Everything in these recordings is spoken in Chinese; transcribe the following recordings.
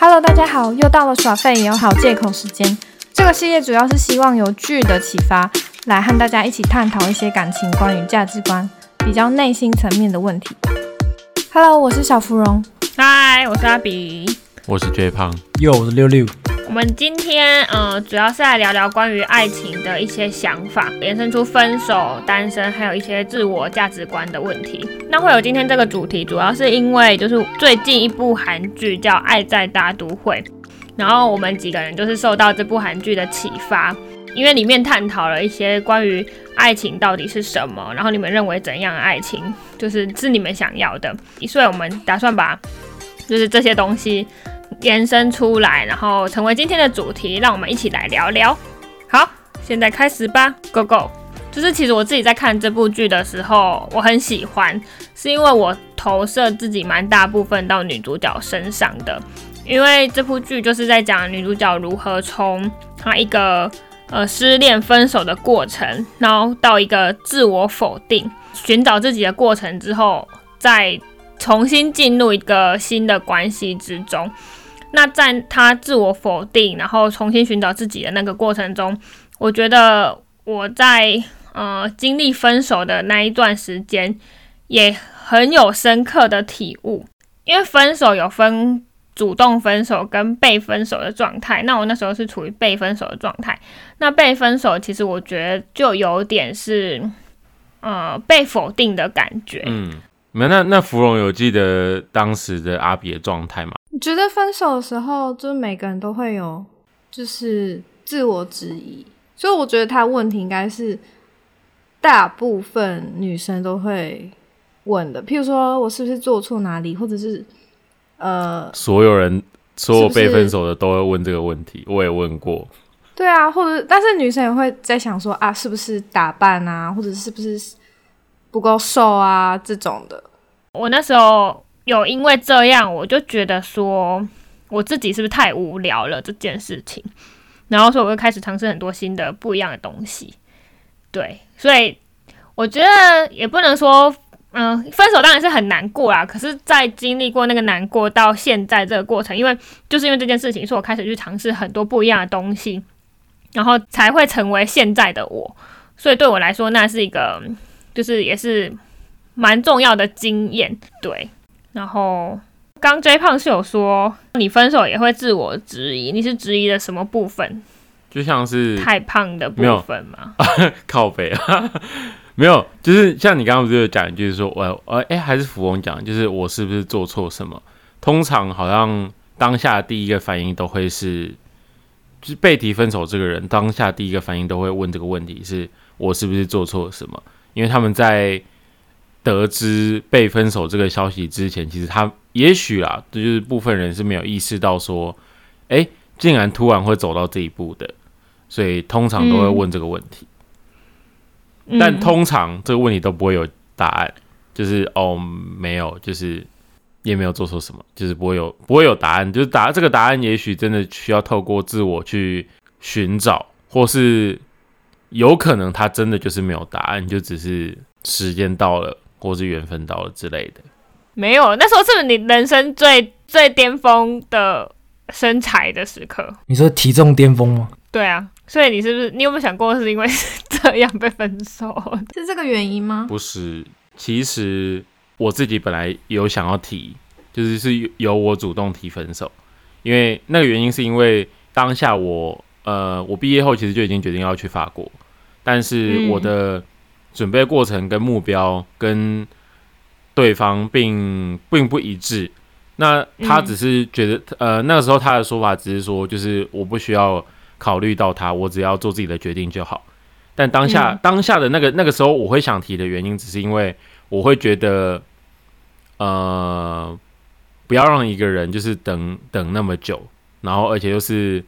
Hello，大家好，又到了耍废也有好借口时间。这个系列主要是希望由剧的启发，来和大家一起探讨一些感情关于价值观比较内心层面的问题。Hello，我是小芙蓉。嗨，我是阿比。我是最胖，又我是六六。我们今天呃，主要是来聊聊关于爱情的一些想法，延伸出分手、单身，还有一些自我价值观的问题。那会有今天这个主题，主要是因为就是最近一部韩剧叫《爱在大都会》，然后我们几个人就是受到这部韩剧的启发，因为里面探讨了一些关于爱情到底是什么，然后你们认为怎样的爱情就是是你们想要的，所以我们打算把就是这些东西。延伸出来，然后成为今天的主题，让我们一起来聊聊。好，现在开始吧，Go Go！就是其实我自己在看这部剧的时候，我很喜欢，是因为我投射自己蛮大部分到女主角身上的。因为这部剧就是在讲女主角如何从她一个呃失恋分手的过程，然后到一个自我否定、寻找自己的过程之后，再重新进入一个新的关系之中。那在他自我否定，然后重新寻找自己的那个过程中，我觉得我在呃经历分手的那一段时间，也很有深刻的体悟。因为分手有分主动分手跟被分手的状态，那我那时候是处于被分手的状态。那被分手其实我觉得就有点是呃被否定的感觉。嗯，没那那芙蓉有记得当时的阿比的状态吗？觉得分手的时候，就是每个人都会有，就是自我质疑，所以我觉得他问题应该是大部分女生都会问的。譬如说我是不是做错哪里，或者是呃，所有人所有被分手的都会问这个问题，我也问过。对啊，或者但是女生也会在想说啊，是不是打扮啊，或者是不是不够瘦啊这种的。我那时候。有因为这样，我就觉得说我自己是不是太无聊了这件事情，然后所以我就开始尝试很多新的不一样的东西。对，所以我觉得也不能说，嗯，分手当然是很难过啦。可是，在经历过那个难过到现在这个过程，因为就是因为这件事情，所以我开始去尝试很多不一样的东西，然后才会成为现在的我。所以对我来说，那是一个就是也是蛮重要的经验。对。然后，刚 J 胖是有说你分手也会自我质疑，你是质疑的什么部分？就像是太胖的部分吗？靠背啊，没有，就是像你刚刚不是有讲，一句说我呃哎，还是福翁讲，就是我是不是做错什么？通常好像当下第一个反应都会是，就是被提分手这个人当下第一个反应都会问这个问题：是我是不是做错什么？因为他们在。得知被分手这个消息之前，其实他也许啊，这就是部分人是没有意识到说，哎，竟然突然会走到这一步的，所以通常都会问这个问题。但通常这个问题都不会有答案，就是哦，没有，就是也没有做错什么，就是不会有不会有答案，就是答这个答案也许真的需要透过自我去寻找，或是有可能他真的就是没有答案，就只是时间到了。或是缘分到了之类的，没有。那时候是不是你人生最最巅峰的身材的时刻？你说体重巅峰吗？对啊，所以你是不是你有没有想过是因为这样被分手？是这个原因吗？不是，其实我自己本来有想要提，就是是由我主动提分手，因为那个原因是因为当下我呃，我毕业后其实就已经决定要去法国，但是我的。准备过程跟目标跟对方并并不一致，那他只是觉得，呃，那个时候他的说法只是说，就是我不需要考虑到他，我只要做自己的决定就好。但当下当下的那个那个时候，我会想提的原因，只是因为我会觉得，呃，不要让一个人就是等等那么久，然后而且又是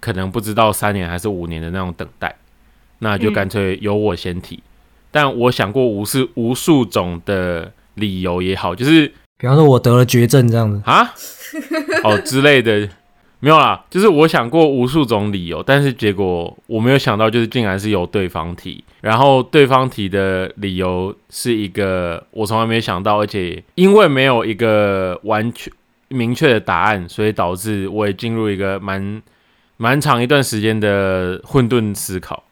可能不知道三年还是五年的那种等待，那就干脆由我先提。但我想过无数无数种的理由也好，就是比方说我得了绝症这样子啊，哦之类的，没有啦。就是我想过无数种理由，但是结果我没有想到，就是竟然是由对方提，然后对方提的理由是一个我从来没想到，而且因为没有一个完全明确的答案，所以导致我也进入一个蛮蛮长一段时间的混沌思考。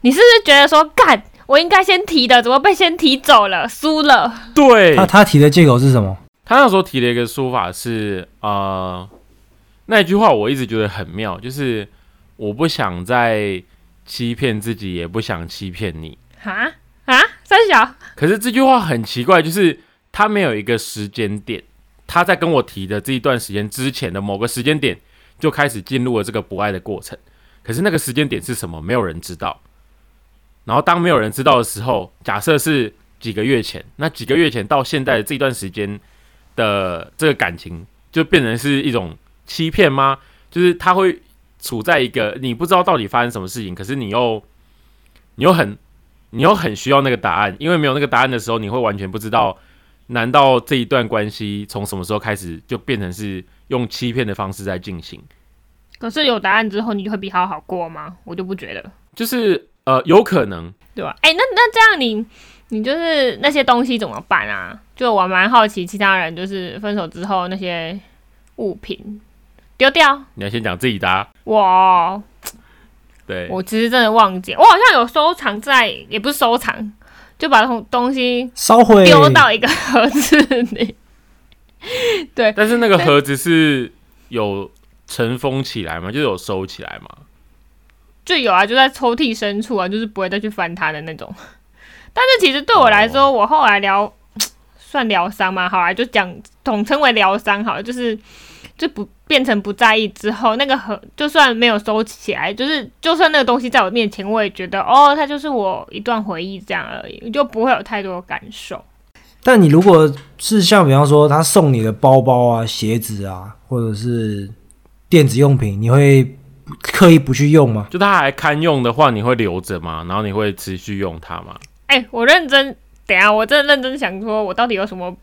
你是不是觉得说干，我应该先提的，怎么被先提走了，输了？对他他提的借口是什么？他那时候提了一个说法是，呃，那句话我一直觉得很妙，就是我不想再欺骗自己，也不想欺骗你。哈啊，三小，可是这句话很奇怪，就是他没有一个时间点，他在跟我提的这一段时间之前的某个时间点就开始进入了这个不爱的过程。可是那个时间点是什么，没有人知道。然后当没有人知道的时候，假设是几个月前，那几个月前到现在的这段时间。的这个感情就变成是一种欺骗吗？就是他会处在一个你不知道到底发生什么事情，可是你又你又很你又很需要那个答案，因为没有那个答案的时候，你会完全不知道，难道这一段关系从什么时候开始就变成是用欺骗的方式在进行？可是有答案之后，你就会比他好过吗？我就不觉得，就是呃，有可能，对吧？哎，那那这样你。你就是那些东西怎么办啊？就我蛮好奇，其他人就是分手之后那些物品丢掉。你要先讲自己的。哇，对，我其实真的忘记，我好像有收藏在，也不是收藏，就把东东西烧毁，丢到一个盒子里。对，但是那个盒子是有尘封起来吗？就有收起来吗？就有啊，就在抽屉深处啊，就是不会再去翻它的那种。但是其实对我来说，我后来疗 算疗伤嘛？好啊，就讲统称为疗伤好了，就是就不变成不在意之后，那个盒就算没有收起来，就是就算那个东西在我面前，我也觉得哦，它就是我一段回忆这样而已，就不会有太多感受。但你如果是像比方说他送你的包包啊、鞋子啊，或者是电子用品，你会刻意不去用吗？就他还堪用的话，你会留着吗？然后你会持续用它吗？哎，我认真，等下我真的认真想说，我到底有什么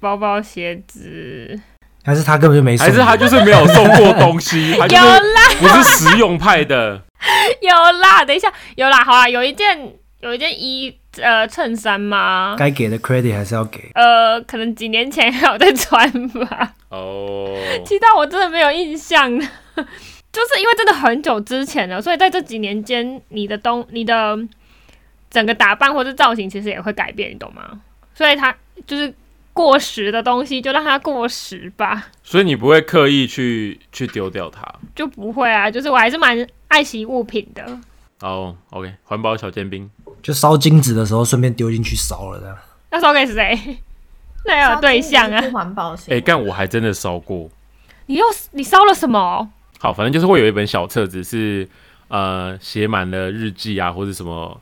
包包、鞋子？还是他根本就没送？还是他就是没有送过东西？有啦，不是实用派的。有啦，等一下有啦，好啦，有一件有一件衣呃衬衫吗？该给的 credit 还是要给。呃，可能几年前还有在穿吧。哦。其他我真的没有印象，就是因为真的很久之前了，所以在这几年间，你的东你的。整个打扮或者造型其实也会改变，你懂吗？所以它就是过时的东西，就让它过时吧。所以你不会刻意去去丢掉它，就不会啊。就是我还是蛮爱惜物品的。哦，OK，环保小尖兵，就烧金纸的时候顺便丢进去烧了的。那烧给谁？那要有对象啊。环保哎，但我还真的烧过。你又你烧了什么？好，反正就是会有一本小册子，是呃写满了日记啊，或者什么。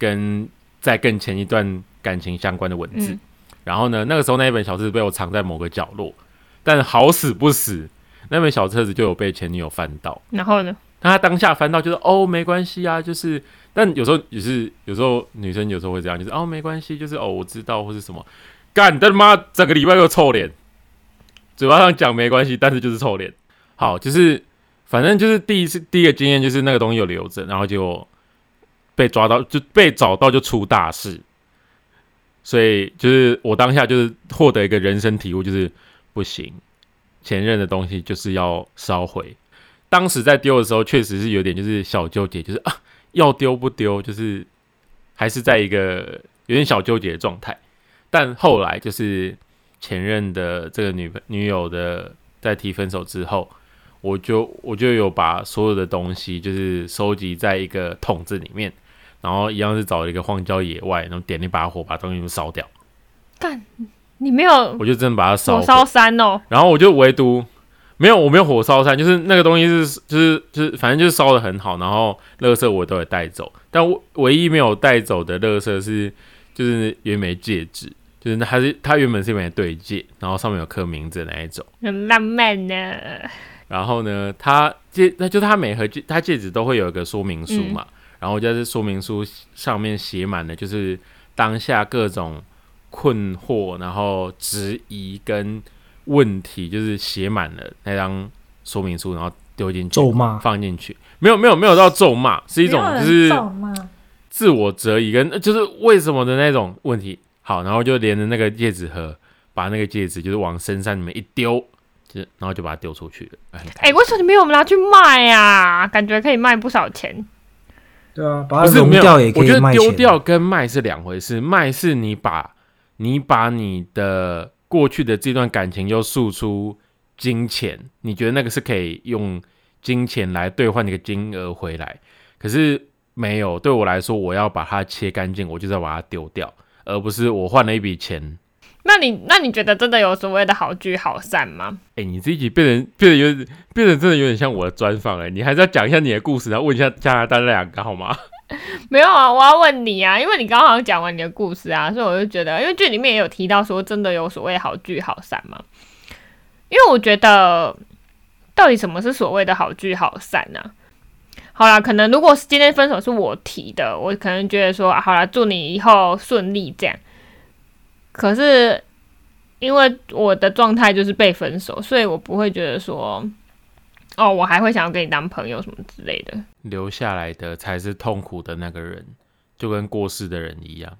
跟在更前一段感情相关的文字，然后呢，那个时候那一本小册子被我藏在某个角落，但好死不死，那本小册子就有被前女友翻到。然后呢，那他当下翻到就是哦没关系啊，就是，但有时候也是有时候女生有时候会这样，就是哦没关系，就是哦我知道或是什么，干他妈整个礼拜又臭脸，嘴巴上讲没关系，但是就是臭脸。好，就是反正就是第一次第一个经验就是那个东西有留着，然后就。被抓到就被找到就出大事，所以就是我当下就是获得一个人生体悟，就是不行，前任的东西就是要烧毁。当时在丢的时候，确实是有点就是小纠结，就是啊要丢不丢，就是还是在一个有点小纠结的状态。但后来就是前任的这个女女友的在提分手之后。我就我就有把所有的东西就是收集在一个桶子里面，然后一样是找一个荒郊野外，然后点一把火把东西都烧掉。干，你没有？我就真的把它烧火烧山哦。然后我就唯独没有，我没有火烧山，就是那个东西是就是就是反正就是烧的很好，然后垃圾我都有带走，但我唯一没有带走的垃圾是就是有一枚戒指，就是那还是它原本是一枚对戒，然后上面有刻名字那一种，很浪漫呢。然后呢，他戒那就他每盒戒他戒指都会有一个说明书嘛，然后就是说明书上面写满了就是当下各种困惑，然后质疑跟问题，就是写满了那张说明书，然后丢进去咒骂放进去，没有没有没有到咒骂，是一种就是自我质疑跟就是为什么的那种问题。好，然后就连着那个戒指盒，把那个戒指就是往深山里面一丢。就然后就把它丢出去了。哎、为什么你没有拿去卖呀、感觉可以卖不少钱。对啊，把它不是没有，融掉也可我觉得。丢掉跟卖是两回事。卖是你把你把你的过去的这段感情又诉出金钱，你觉得那个是可以用金钱来兑换那个金额回来。可是没有，对我来说，我要把它切干净，我就是要把它丢掉，而不是我换了一笔钱。那你那你觉得真的有所谓的好聚好散吗？哎、你这一集变成变得有点变得真的有点像我的专访哎，你还是要讲一下你的故事，然后问一下加拿大那两个好吗？没有啊，我要问你啊，因为你刚刚好像讲完你的故事啊，所以我就觉得，因为剧里面也有提到说，真的有所谓好聚好散嘛。因为我觉得，到底什么是所谓的好聚好散呢、好啦，可能如果是今天分手是我提的，我可能觉得说，啊、好啦，祝你以后顺利这样。可是因为我的状态就是被分手，所以我不会觉得说，哦，我还会想要跟你当朋友什么之类的。留下来的才是痛苦的那个人，就跟过世的人一样。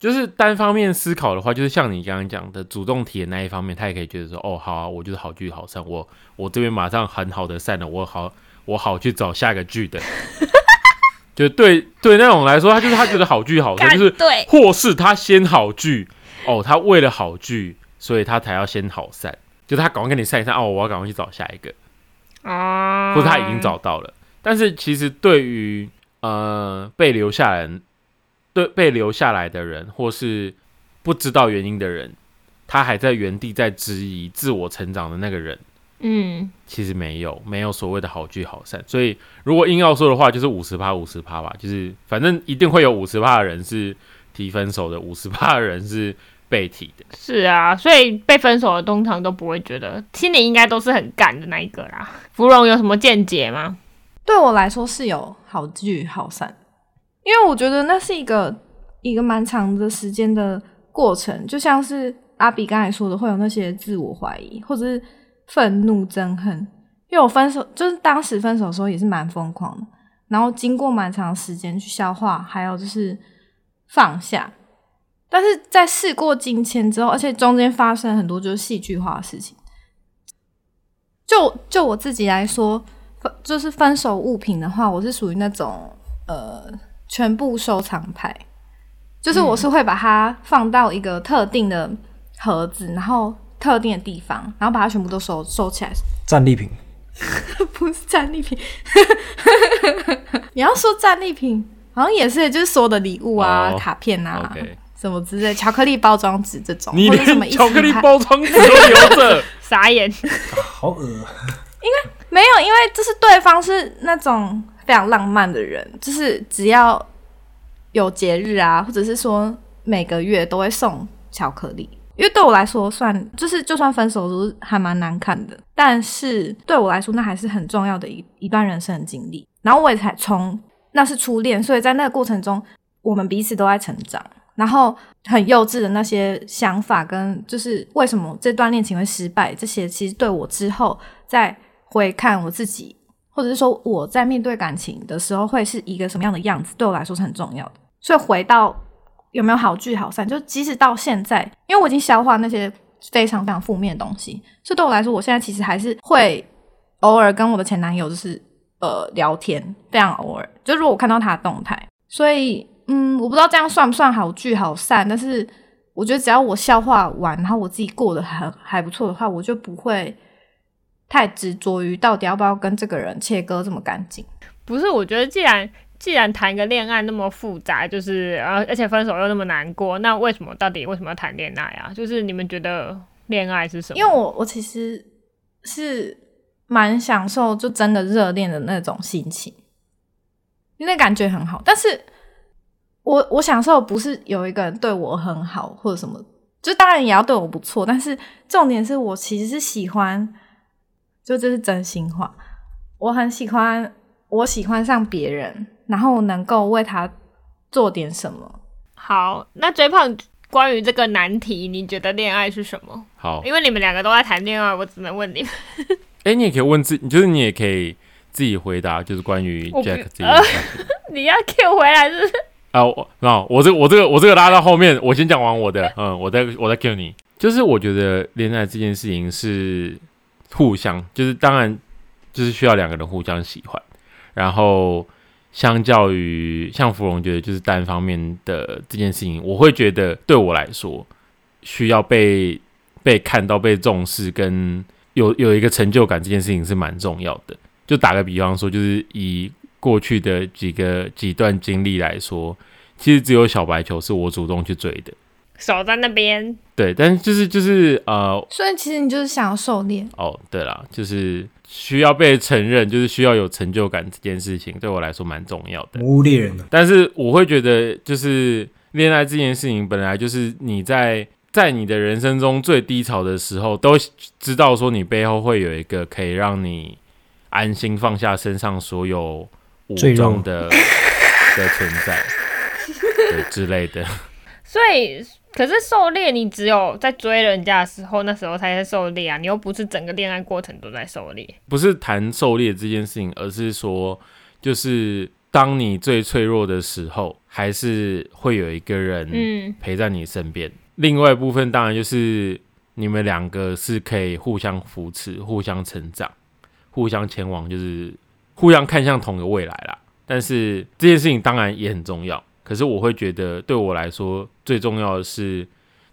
就是单方面思考的话，就是像你刚刚讲的，主动提的那一方面，他也可以觉得说，哦，好啊，我就是好聚好散，我我这边马上很好的散了，我好我好去找下个剧的。就对对那种来说，他就是他觉得好聚好散，就是对，或是他先好聚，哦，他为了好聚，所以他才要先好散，就他赶快跟你散一散，哦，我要赶快去找下一个。啊，或者他已经找到了。但是其实对于呃被留下来人，对被留下来的人，或是不知道原因的人，他还在原地在质疑自我成长的那个人，嗯，其实没有没有所谓的好聚好散。所以如果硬要说的话，就是五十趴五十趴吧，就是反正一定会有五十趴的人是提分手的，五十趴的人是被提的。是啊，所以被分手的通常都不会觉得，心里应该都是很干的那一个啦。芙蓉有什么见解吗？对我来说是有好聚好散，因为我觉得那是一个一个蛮长的时间的过程，就像是阿比刚才说的，会有那些自我怀疑或者是愤怒、憎恨。因为我分手就是当时分手的时候也是蛮疯狂的，然后经过蛮长时间去消化，还有就是放下。但是在事过境迁之后，而且中间发生很多就是戏剧化的事情。就就我自己来说，分就是分手物品的话，我是属于那种呃全部收藏派，就是我是会把它放到一个特定的盒子，然后特定的地方，然后把它全部都收收起来。战利品，不是战利品，你要说战利品，好像也是就是所有的礼物啊、哦卡片啊。OK，什么之类，巧克力包装纸这种，你或者什么一连巧克力包装纸都留着，傻眼，好恶。因为没有，因为就是对方是那种非常浪漫的人，就是只要有节日啊，或者是说每个月都会送巧克力。因为对我来说算，就是就算分手都是还蛮难看的，但是对我来说那还是很重要的一一段人生的经历。然后我也才从那是初恋，所以在那个过程中，我们彼此都在成长。然后很幼稚的那些想法，跟就是为什么这段恋情会失败，这些其实对我之后再回看我自己，或者是说我在面对感情的时候会是一个什么样的样子，对我来说是很重要的。所以回到有没有好聚好散，就即使到现在，因为我已经消化那些非常非常负面的东西，所以对我来说，我现在其实还是会偶尔跟我的前男友就是呃聊天，非常偶尔。就如果我看到他的动态，所以嗯，我不知道这样算不算好聚好散，但是我觉得只要我消化完，然后我自己过得还还不错的话，我就不会太执着于到底要不要跟这个人切割这么干净。不是？我觉得既然既然谈个恋爱那么复杂，就是呃，而且分手又那么难过，那为什么到底为什么要谈恋爱啊？就是你们觉得恋爱是什么？因为我我其实是蛮享受就真的热恋的那种心情，因为那感觉很好。但是我我享受不是有一个人对我很好或者什么，就当然也要对我不错，但是重点是我其实是喜欢，就这是真心话，我很喜欢我喜欢上别人，然后能够为他做点什么。好，那追胖关于这个难题，你觉得恋爱是什么？好，因为你们两个都在谈恋爱，我只能问你们。哎、你也可以问自，就是你也可以自己回答，就是关于 Jack 这件事情。你要 Q 回来是不是？啊，我那我这我这个我这个拉到后面，我先讲完我的，嗯，我再我再 Q 你。就是我觉得恋爱这件事情是互相，就是当然就是需要两个人互相喜欢，然后相较于像芙蓉觉得就是单方面的这件事情，我会觉得对我来说需要被被看到、被重视，跟有有一个成就感，这件事情是蛮重要的。就打个比方说，就是以过去的几个几段经历来说，其实只有小白球是我主动去追的，守在那边，对，但是就是就是呃，所以其实你就是想要狩猎，哦，对了，就是需要被承认，就是需要有成就感这件事情，对我来说蛮重要的。猎人的，但是我会觉得，就是恋爱这件事情，本来就是你在在你的人生中最低潮的时候，都知道说你背后会有一个可以让你安心放下身上所有武赘肉装的 的存在，对之类的。所以可是狩猎你只有在追人家的时候，那时候才在狩猎啊，你又不是整个恋爱过程都在狩猎。不是谈狩猎这件事情，而是说，就是当你最脆弱的时候，还是会有一个人嗯，陪在你身边。另外一部分当然就是你们两个是可以互相扶持、互相成长、互相前往，就是互相看向同一个未来啦。但是这件事情当然也很重要，可是我会觉得对我来说最重要的是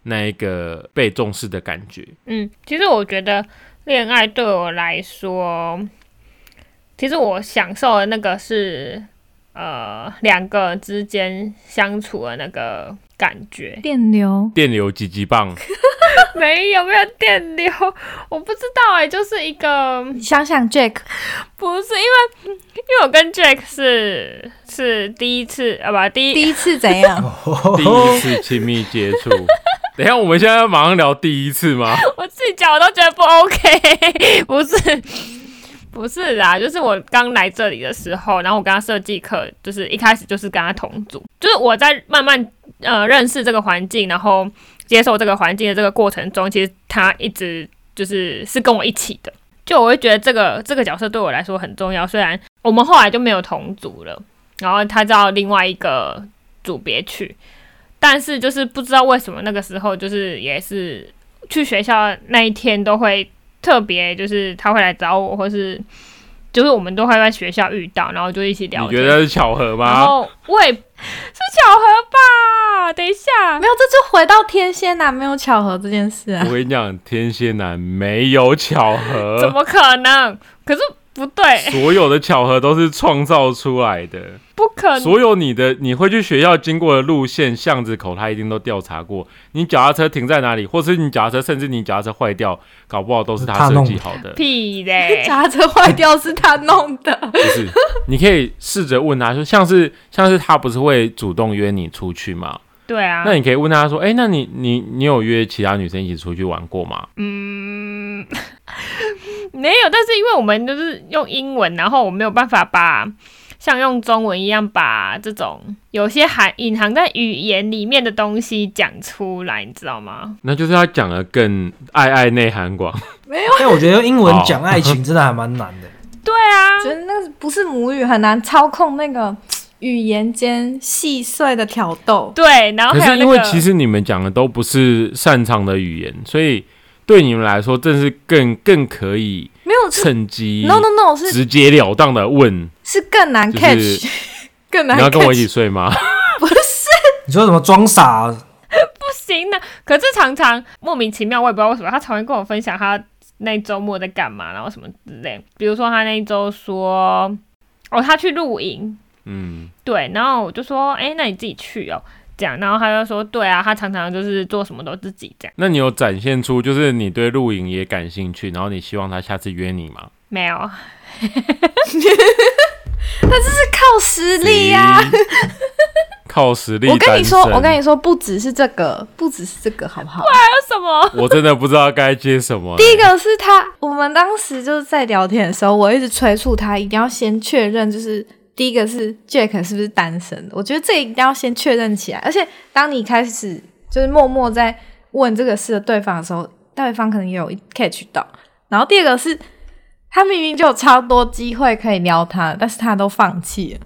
那一个被重视的感觉。嗯，其实我觉得恋爱对我来说，其实我享受的那个是呃两个之间相处的那个感觉。电流电流几级棒，没有没有电流，我不知道哎、就是一个你想想 Jack，不是因为因为我跟 Jack 是是第一次啊不第一第一次怎样？第一次亲密接触。等一下，我们现在要马上聊第一次吗？我自己讲我都觉得不 OK，不是不是啦，就是我刚来这里的时候，然后我跟他设计课，就是一开始就是跟他同组，就是我在慢慢呃认识这个环境，然后接受这个环境的这个过程中，其实他一直就是是跟我一起的，就我会觉得这个这个角色对我来说很重要，虽然我们后来就没有同组了，然后他到另外一个组别去。但是就是不知道为什么那个时候就是也是去学校那一天都会特别，就是他会来找我，或是就是我们都会在学校遇到，然后就一起聊。你觉得是巧合吗然吗？后我也是巧合吧？等一下没，有，这就回到天蝎男没有巧合这件事啊我。跟你讲，天蝎男没有巧合，怎么可能？可是不对，所有的巧合都是创造出来的。不可能。所有你的你会去学校经过的路线、巷子口，他一定都调查过。你脚踏车停在哪里，或是你脚踏车，甚至你脚踏车坏掉，搞不好都是他设计好的。屁嘞！脚踏车坏掉是他弄的，不是，你可以试着问他说，像是像是他不是会主动约你出去吗？对啊，那你可以问他说，哎、那你你你有约其他女生一起出去玩过吗？嗯，没有，但是因为我们就是用英文，然后我没有办法把像用中文一样把这种有些含隐含在语言里面的东西讲出来，你知道吗？那就是要讲的更爱爱内涵广。没有但我觉得用英文讲爱情真的还蛮难的。对啊，觉得那个不是母语，很难操控那个语言间细碎的挑逗。对，然后可还有那个，是因为其实你们讲的都不是擅长的语言，所以对你们来说，正是更更可以没有趁机 no no no 是直截了当的问：是更难就是 catch，更难你要跟我一起睡吗？不是你说什么装傻？不行的。可是常常莫名其妙，我也不知道为什么，他常会跟我分享他那周末在干嘛，然后什么之类。比如说他那一周说，哦，他去露营，嗯，对，然后我就说，哎、那你自己去哦，这样，然后他就说，对啊，他常常就是做什么都自己这样，那你有展现出就是你对露营也感兴趣，然后你希望他下次约你吗？没有，他这是靠实力呀、行靠实力。我跟你说，我跟你说，不只是这个，不只是这个，好不好？还有什么？我真的不知道该接什么。第一个是他，我们当时就是在聊天的时候，我一直催促他一定要先确认，就是第一个是 Jack 是不是单身的，我觉得这一定要先确认起来。而且当你开始就是默默在问这个事的对方的时候，对方可能也有 catch 到。然后第二个是他明明就有超多机会可以撩他，但是他都放弃了。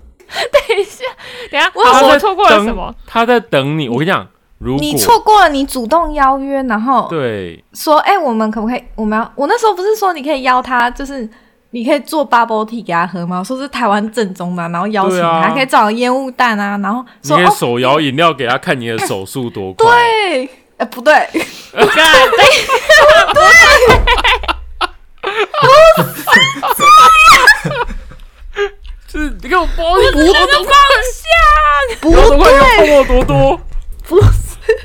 等一下，等一下，我错过了什么？？他在等你。我跟你讲，如果你错过了你主动邀约，然后对说，哎、我们可不可以？我们要，我那时候不是说你可以邀他，就是你可以做 bubble tea 给他喝吗？说是台湾正宗的，然后邀请他，可以找烟雾弹啊，然后你可以手摇饮料给他看你的手速多快。对，哎、不对，不对，就是你给我包你多多方向。不对，要碰我多多，不是，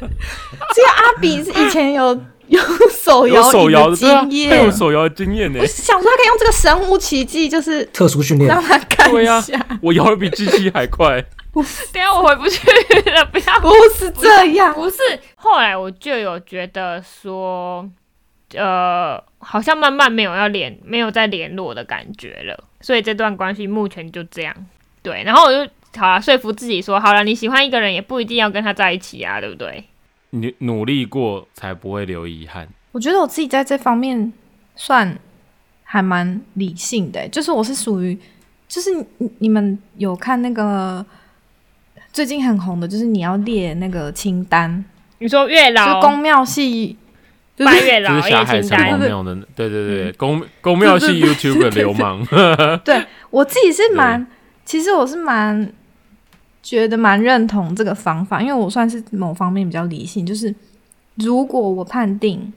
这个阿比是以前有有手摇饮手摇的，经验，他有手摇的经验呢我。想说他可以用这个神乎奇迹，就是特殊训练让，他看一下，，我摇的比机器还快。不 是等下我回不去了，不要。不是这样，不是，后来我就有觉得说，呃，好像慢慢没有要联，没有再联络的感觉了，所以这段关系目前就这样。对，然后我就好了，说服自己说，好了，你喜欢一个人也不一定要跟他在一起啊，对不对？你努力过才不会留遗憾。我觉得我自己在这方面算还蛮理性的欸、就是我是属于，就是你你们有看那个最近很红的，就是你要列那个清单，你说月老。就宫庙系，就是拜月老就是下夜清海城隍单，庙的，对对对，公公庙系 YouTube 的流氓，对我自己是蛮，其实我是蛮觉得蛮认同这个方法，因为我算是某方面比较理性，就是如果我判定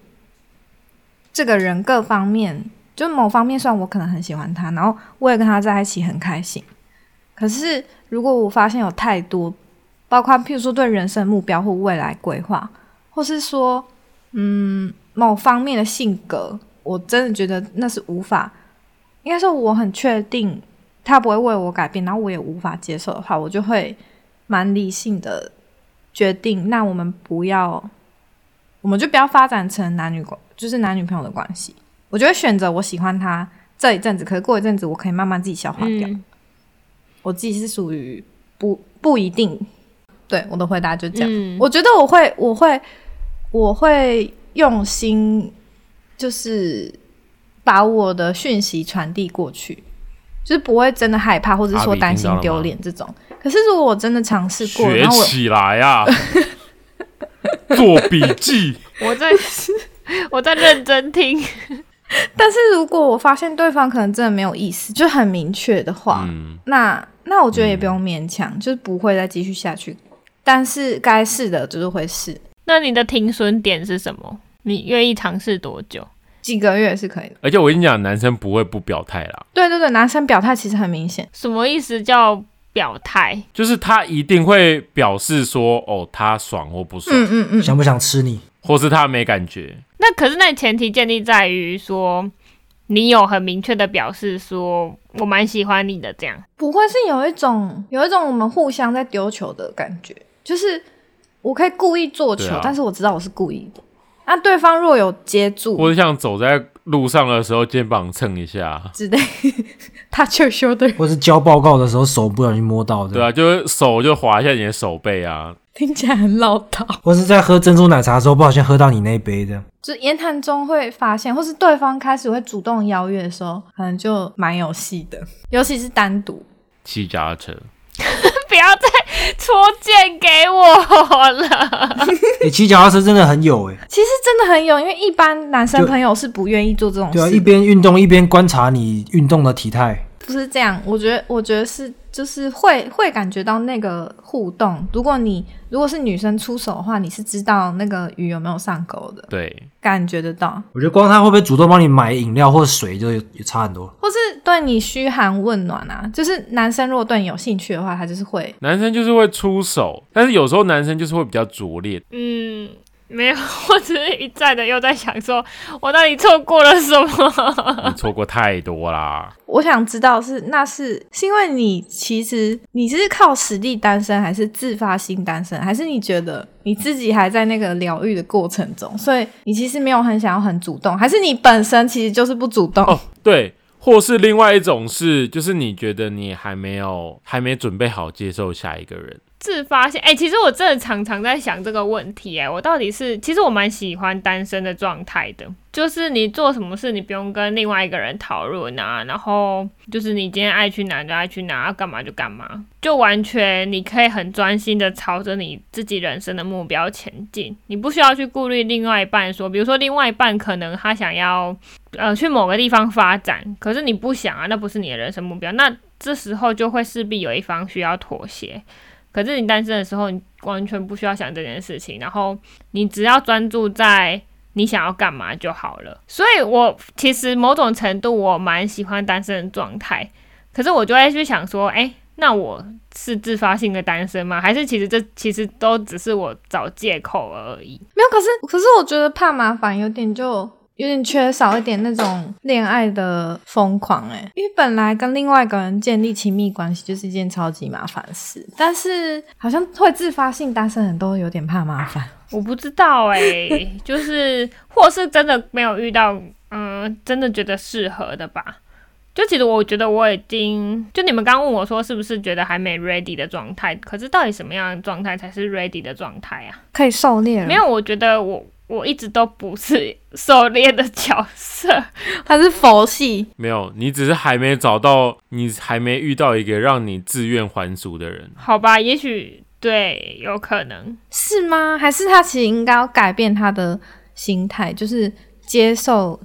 这个人各方面，就某方面，算我可能很喜欢他，然后我也跟他在一起很开心，可是如果我发现有太多，包括譬如说对人生目标或未来规划，或是说嗯某方面的性格，我真的觉得那是无法。应该说我很确定他不会为我改变，然后我也无法接受的话，我就会蛮理性的决定，那我们不要，我们就不要发展成男女关，就是男女朋友的关系。我就会选择我喜欢他这一阵子，可是过一阵子我可以慢慢自己消化掉。嗯我自己是属于不不一定，对我的回答就这样。嗯我觉得我会，我会，我会用心，就是把我的讯息传递过去，就是不会真的害怕，或者说担心丢脸这种。可是如果我真的尝试过，学然后我起来啊，做笔记。我在我在认真听，但是如果我发现对方可能真的没有意思，就很明确的话，嗯，那那我觉得也不用勉强，就是不会再继续下去。但是该试的就是会试，那你的停损点是什么？你愿意尝试多久？几个月是可以的。而且我跟你讲，男生不会不表态啦，对对对，男生表态其实很明显，什么意思叫表态？就是他一定会表示说，哦，他爽或不爽，嗯嗯嗯，想不想吃你？或是他没感觉。那可是那前提建立在于说，你有很明确的表示说我蛮喜欢你的这样。不会是有一种有一种我们互相在丢球的感觉，就是我可以故意做球，啊但是我知道我是故意的。那对方若有接住或者像走在路上的时候，肩膀蹭一下，之类，touch your shoulder，或是交报告的时候手不小心摸到的，对啊，就是手就划一下你的手背啊，听起来很老套。或是在喝珍珠奶茶的时候不小心喝到你那一杯这样。就是言谈中会发现，或是对方开始会主动邀约的时候，可能就蛮有戏的，尤其是单独。骑脚踏车。不要再戳剑给我了。你，骑脚踏车真的很有诶，其实真的很有，因为一般男生朋友是不愿意做这种事对啊，一边运动一边观察你运动的体态。不是这样，我觉得，我觉得是，就是会会感觉到那个互动。如果你如果是女生出手的话，你是知道那个鱼有没有上钩的，对，感觉得到，我觉得光他会不会主动帮你买饮料或水就也差很多。或是对你嘘寒问暖啊。就是男生如果对你有兴趣的话，他就是会，男生就是会出手，但是有时候男生就是会比较拙劣。嗯，没有，我只是一再的又在想说，我到底错过了什么？你错过太多啦。我想知道是那是是因为你其实你是靠实力单身，还是自发性单身，还是你觉得你自己还在那个疗愈的过程中，所以你其实没有很想要很主动，还是你本身其实就是不主动？哦，对，或是另外一种是，就是你觉得你还没有还没准备好接受下一个人，自发性，哎、其实我真的常常在想这个问题、哎，我到底是，其实我蛮喜欢单身的状态的，就是你做什么事，你不用跟另外一个人讨论啊，然后就是你今天爱去哪就爱去哪，要干嘛就干嘛，就完全你可以很专心的朝着你自己人生的目标前进，你不需要去顾虑另外一半说，比如说另外一半可能他想要呃去某个地方发展，可是你不想啊，那不是你的人生目标，那这时候就会势必有一方需要妥协。可是你单身的时候，你完全不需要想这件事情，然后你只要专注在你想要干嘛就好了。所以我其实某种程度我蛮喜欢单身的状态，可是我就会去想说，哎、那我是自发性的单身吗？还是其实这其实都只是我找借口而已？没有，可是可是我觉得怕麻烦，有点就有点缺少一点那种恋爱的疯狂哎、因为本来跟另外一个人建立亲密关系就是一件超级麻烦的事，但是好像会自发性单身的人都有点怕麻烦。我不知道哎、就是或是真的没有遇到，嗯，真的觉得适合的吧。就其实我觉得我已经，就你们刚问我说是不是觉得还没 ready 的状态，可是到底什么样的状态才是 ready 的状态啊？可以狩猎了，没有，我觉得我我一直都不是狩猎的角色，他是佛系，没有，你只是还没找到，你还没遇到一个让你自愿还俗的人。好吧？也许对，有可能。是吗？还是他其实应该要改变他的心态，就是接受，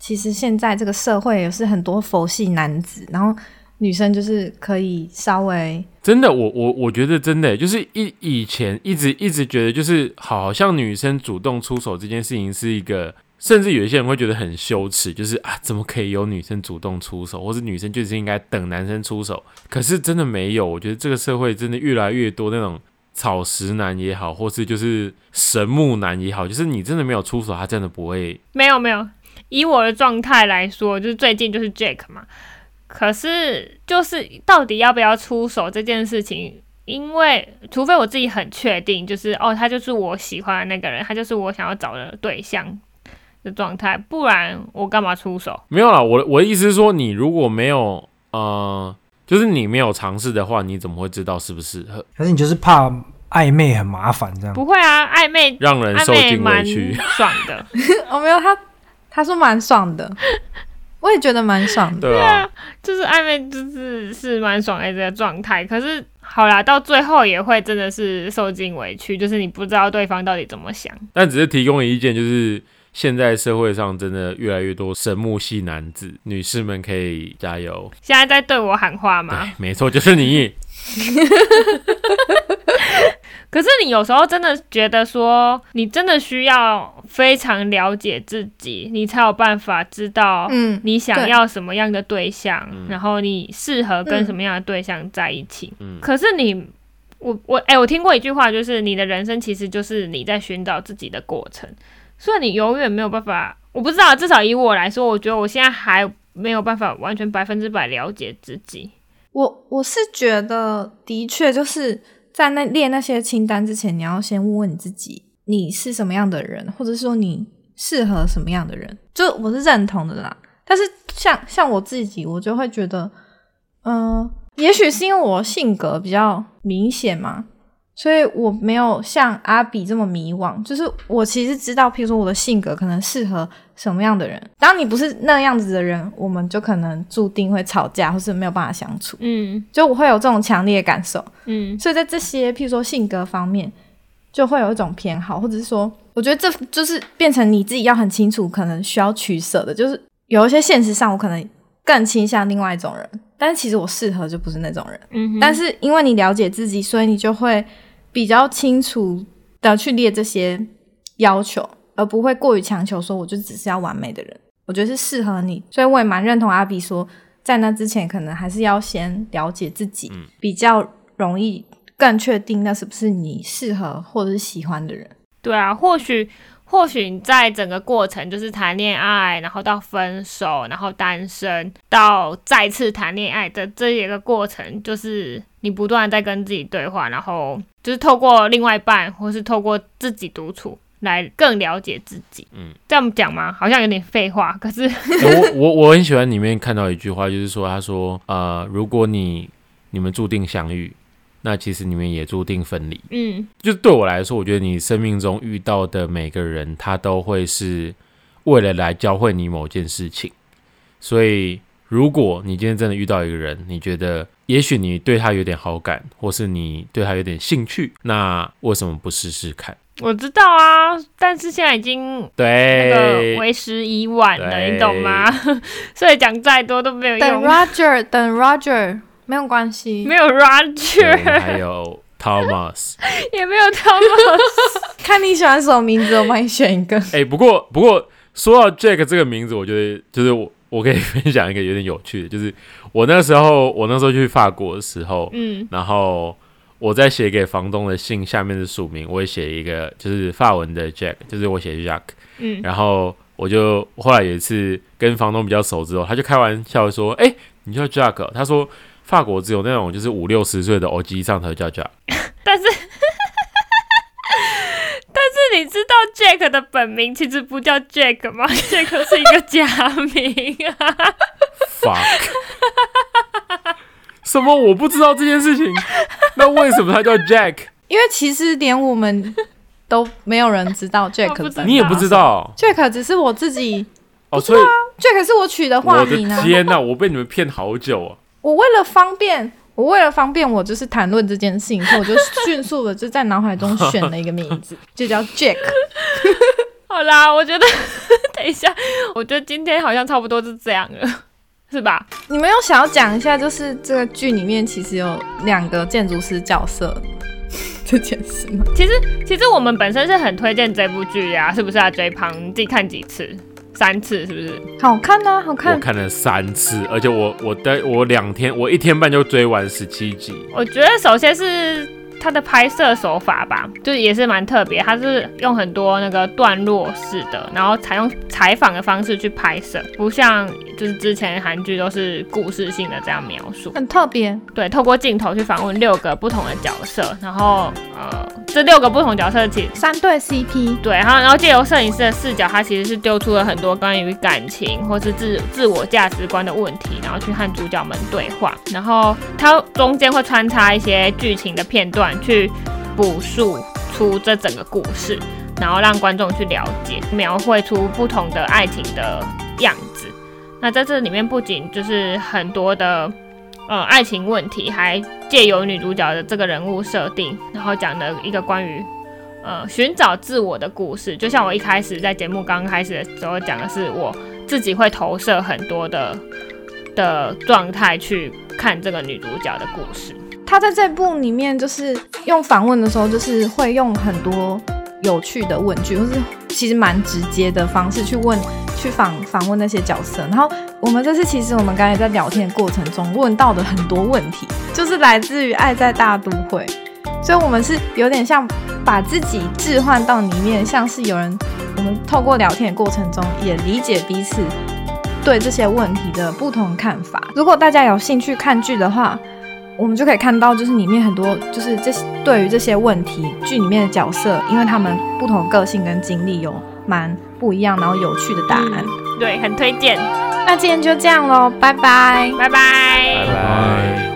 其实现在这个社会也是很多佛系男子，然后女生就是可以稍微真的，我我我觉得真的就是以以前一直一直觉得就是好像女生主动出手这件事情是一个，甚至有一些人会觉得很羞耻，就是啊怎么可以有女生主动出手，或是女生就是应该等男生出手？可是真的没有，我觉得这个社会真的越来越多那种草食男也好，或是就是神木男也好，就是你真的没有出手，他真的不会。没有没有，以我的状态来说，就是最近就是 Jake 嘛。可是就是到底要不要出手这件事情，因为除非我自己很确定，就是哦，他就是我喜欢的那个人，他就是我想要找的对象的状态，不然我干嘛出手？没有啦，我我的意思是说，你如果没有呃，就是你没有尝试的话，你怎么会知道适不适合？可是你就是怕暧昧很麻烦这样？不会啊，暧昧让人受尽委屈。爽的，哦，没有他，他说蛮爽的，我也觉得蛮爽的。对啊，就是暧昧就是是蛮爽的这个状态。可是好啦，到最后也会真的是受尽委屈，就是你不知道对方到底怎么想。但只是提供意见，就是现在社会上真的越来越多神木系男子，女士们可以加油。现在在对我喊话吗？对，没错，就是你。可是你有时候真的觉得说，你真的需要非常了解自己，你才有办法知道嗯，你想要什么样的对象，嗯然后你适合跟嗯什么样的对象在一起。嗯可是你，我我哎、我听过一句话，就是你的人生其实就是你在寻找自己的过程，所以你永远没有办法。我不知道，至少以我来说，我觉得我现在还没有办法完全百分之百了解自己。我我是觉得，的确就是在那列那些清单之前，你要先问问你自己，你是什么样的人，或者说你适合什么样的人，就我是认同的啦。但是像像我自己，我就会觉得，嗯、也许是因为我性格比较明显嘛，所以我没有像阿比这么迷惘。就是我其实知道，譬如说我的性格可能适合什么样的人。当你不是那样子的人，我们就可能注定会吵架，或是没有办法相处。嗯就我会有这种强烈的感受，嗯所以在这些譬如说性格方面，就会有一种偏好，或者是说，我觉得这就是变成你自己要很清楚，可能需要取舍的，就是有一些现实上我可能更倾向另外一种人，但是其实我适合就不是那种人。嗯哼，但是因为你了解自己，所以你就会比较清楚的去列这些要求，而不会过于强求说我就只是要完美的人。我觉得是适合你，所以我也蛮认同阿比说，在那之前可能还是要先了解自己，嗯比较容易更确定那是不是你适合或者是喜欢的人。对啊，或许或许你在整个过程就是谈恋爱，然后到分手，然后单身，到再次谈恋爱的这一个过程，就是你不断在跟自己对话，然后就是透过另外一半，或是透过自己独处。来更了解自己，嗯，这样讲吗？好像有点废话，可是，我我我很喜欢里面看到一句话，就是说，他说，呃，如果你你们注定相遇，那其实你们也注定分离。嗯，就对我来说，我觉得你生命中遇到的每个人，他都会是为了来教会你某件事情。所以，如果你今天真的遇到一个人，你觉得也许你对他有点好感，或是你对他有点兴趣，那为什么不试试看？我知道啊，但是现在已经对那个对，为时已晚了，你懂吗？所以讲再多都没有用等，Roger，等 Roger，没有关系没。有 Roger，还有 Thomas。也没有 Thomas。看你喜欢什么名字，我帮你选一个。哎、不过不过说到 Jack 这个名字，我觉得就是我我可以分享一个有点有趣的，就是我那时候我那时候去法国的时候，嗯，然后我在写给房东的信下面的署名，我也写一个就是法文的 Jack，就是我写 Jack，嗯然后我就后来有一次跟房东比较熟之后，他就开玩笑说：“哎、你叫 Jack？” 哦他说法国只有那种就是五六十岁的欧基上头叫 Jack，但是 但是你知道 Jack 的本名其实不叫 Jack 吗？Jack 是一个假名啊。fuck，什么我不知道这件事情，那为什么他叫 Jack？因为其实连我们都没有人知道 Jack 你也不知道 Jack 只是我自己哦，所以，Jack 是我取的化我的名啊。天呐，我被你们骗好久啊！我为了方便，我为了方便我就是谈论这件事情，所以我就迅速的就在脑海中选了一个名字，就叫 Jack。好啦，我觉得 等一下，我觉得今天好像差不多是这样了，是吧？你们有想要讲一下，就是这个剧里面其实有两个建筑师角色这件事吗？其实其实我们本身是很推荐这部剧呀、是不是啊？追胖你自己看几次？三次是不是？好看啊，好看我看。看了三次，而且我我的我两天，我一天半就追完十七集。我觉得首先是它的拍摄手法吧，就是也是蛮特别，它是用很多那个段落式的，然后采用采访的方式去拍摄，不像就是之前韩剧都是故事性的这样描述。很特别，对，透过镜头去访问六个不同的角色，然后呃，这六个不同角色其实三对 CP，对，然后然后借由摄影师的视角，他其实是丢出了很多关于感情或是自自我价值观的问题，然后去和主角们对话，然后它中间会穿插一些剧情的片段，去补述出这整个故事，然后让观众去了解，描绘出不同的爱情的样子。那在这里面不仅就是很多的呃爱情问题，还借由女主角的这个人物设定，然后讲的一个关于呃寻找自我的故事。就像我一开始在节目刚开始的时候讲的是，我自己会投射很多的的状态去看这个女主角的故事。他在这部里面就是用访问的时候，就是会用很多有趣的问句，或是其实蛮直接的方式去问、去访访问那些角色。然后我们这次其实我们刚才在聊天的过程中问到的很多问题，就是来自于《爱在大都会》，所以我们是有点像把自己置换到里面，像是有人我们透过聊天的过程中也理解彼此对这些问题的不同看法。如果大家有兴趣看剧的话，我们就可以看到，就是里面很多就是这些对于这些问题，剧里面的角色，因为他们不同的个性跟经历有蛮不一样，然后有趣的答案。对，很推荐，那今天就这样喽，拜拜。拜拜拜拜。